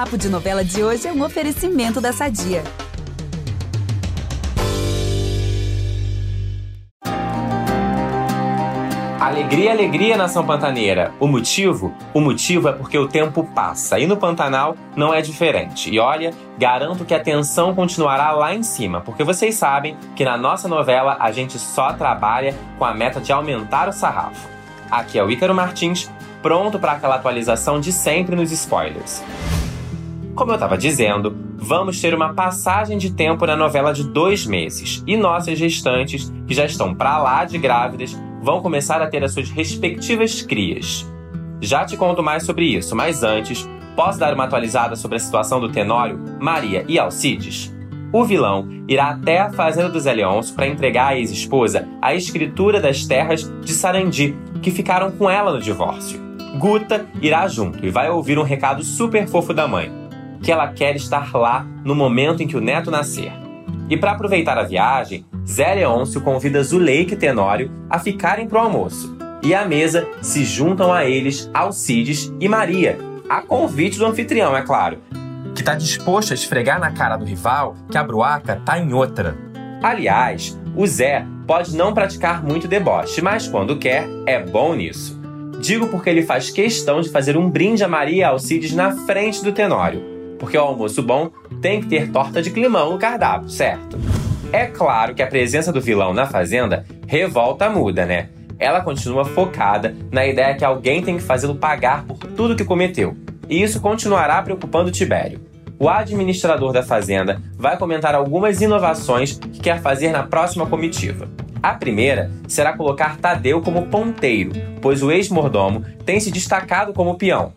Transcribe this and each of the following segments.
Papo de Novela de hoje é um oferecimento da Sadia. Alegria, alegria, nação pantaneira. O motivo? O motivo é porque o tempo passa e no Pantanal não é diferente. E olha, garanto que a tensão continuará lá em cima, porque vocês sabem que na nossa novela a gente só trabalha com a meta de aumentar o sarrafo. Aqui é o Ícaro Martins, pronto para aquela atualização de sempre nos spoilers. Como eu estava dizendo, vamos ter uma passagem de tempo na novela de dois meses e nossas gestantes, que já estão para lá de grávidas, vão começar a ter as suas respectivas crias. Já te conto mais sobre isso, mas antes, posso dar uma atualizada sobre a situação do Tenório, Maria e Alcides? O vilão irá até a fazenda do Zé Leôncio para entregar à ex-esposa a escritura das terras de Sarandi, que ficaram com ela no divórcio. Guta irá junto e vai ouvir um recado super fofo da mãe, que ela quer estar lá no momento em que o neto nascer. E para aproveitar a viagem, Zé Leôncio convida Zuleika e Tenório a ficarem pro almoço. E à mesa se juntam a eles Alcides e Maria, a convite do anfitrião, é claro, que está disposto a esfregar na cara do rival que a bruaca tá em outra. Aliás, o Zé pode não praticar muito deboche, mas quando quer, é bom nisso. Digo porque ele faz questão de fazer um brinde a Maria Alcides na frente do Tenório, porque o almoço bom tem que ter torta de climão no cardápio, certo? É claro que a presença do vilão na fazenda revolta a muda, né? Ela continua focada na ideia que alguém tem que fazê-lo pagar por tudo que cometeu. E isso continuará preocupando Tibério. O administrador da fazenda vai comentar algumas inovações que quer fazer na próxima comitiva. A primeira será colocar Tadeu como ponteiro, pois o ex-mordomo tem se destacado como peão.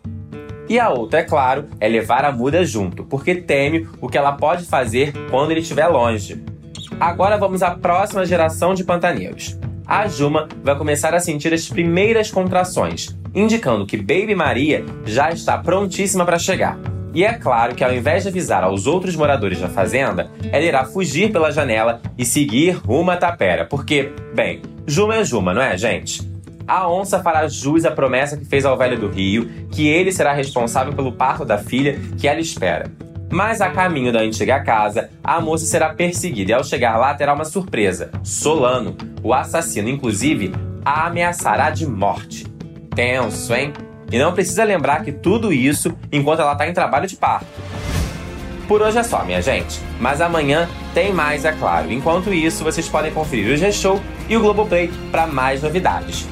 E a outra, é claro, é levar a muda junto, porque teme o que ela pode fazer quando ele estiver longe. Agora vamos à próxima geração de pantaneiros. A Juma vai começar a sentir as primeiras contrações, indicando que Baby Maria já está prontíssima para chegar. E é claro que ao invés de avisar aos outros moradores da fazenda, ela irá fugir pela janela e seguir rumo à tapera, porque, bem, Juma é Juma, não é, gente? A onça fará jus à promessa que fez ao velho do Rio, que ele será responsável pelo parto da filha que ela espera. Mas a caminho da antiga casa, a moça será perseguida e ao chegar lá terá uma surpresa. Solano, o assassino, inclusive, a ameaçará de morte. Tenso, hein? E não precisa lembrar que tudo isso enquanto ela está em trabalho de parto. Por hoje é só, minha gente. Mas amanhã tem mais, é claro. Enquanto isso, vocês podem conferir o G-Show e o Globoplay para mais novidades.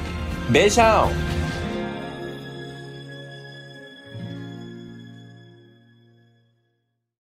Beijão!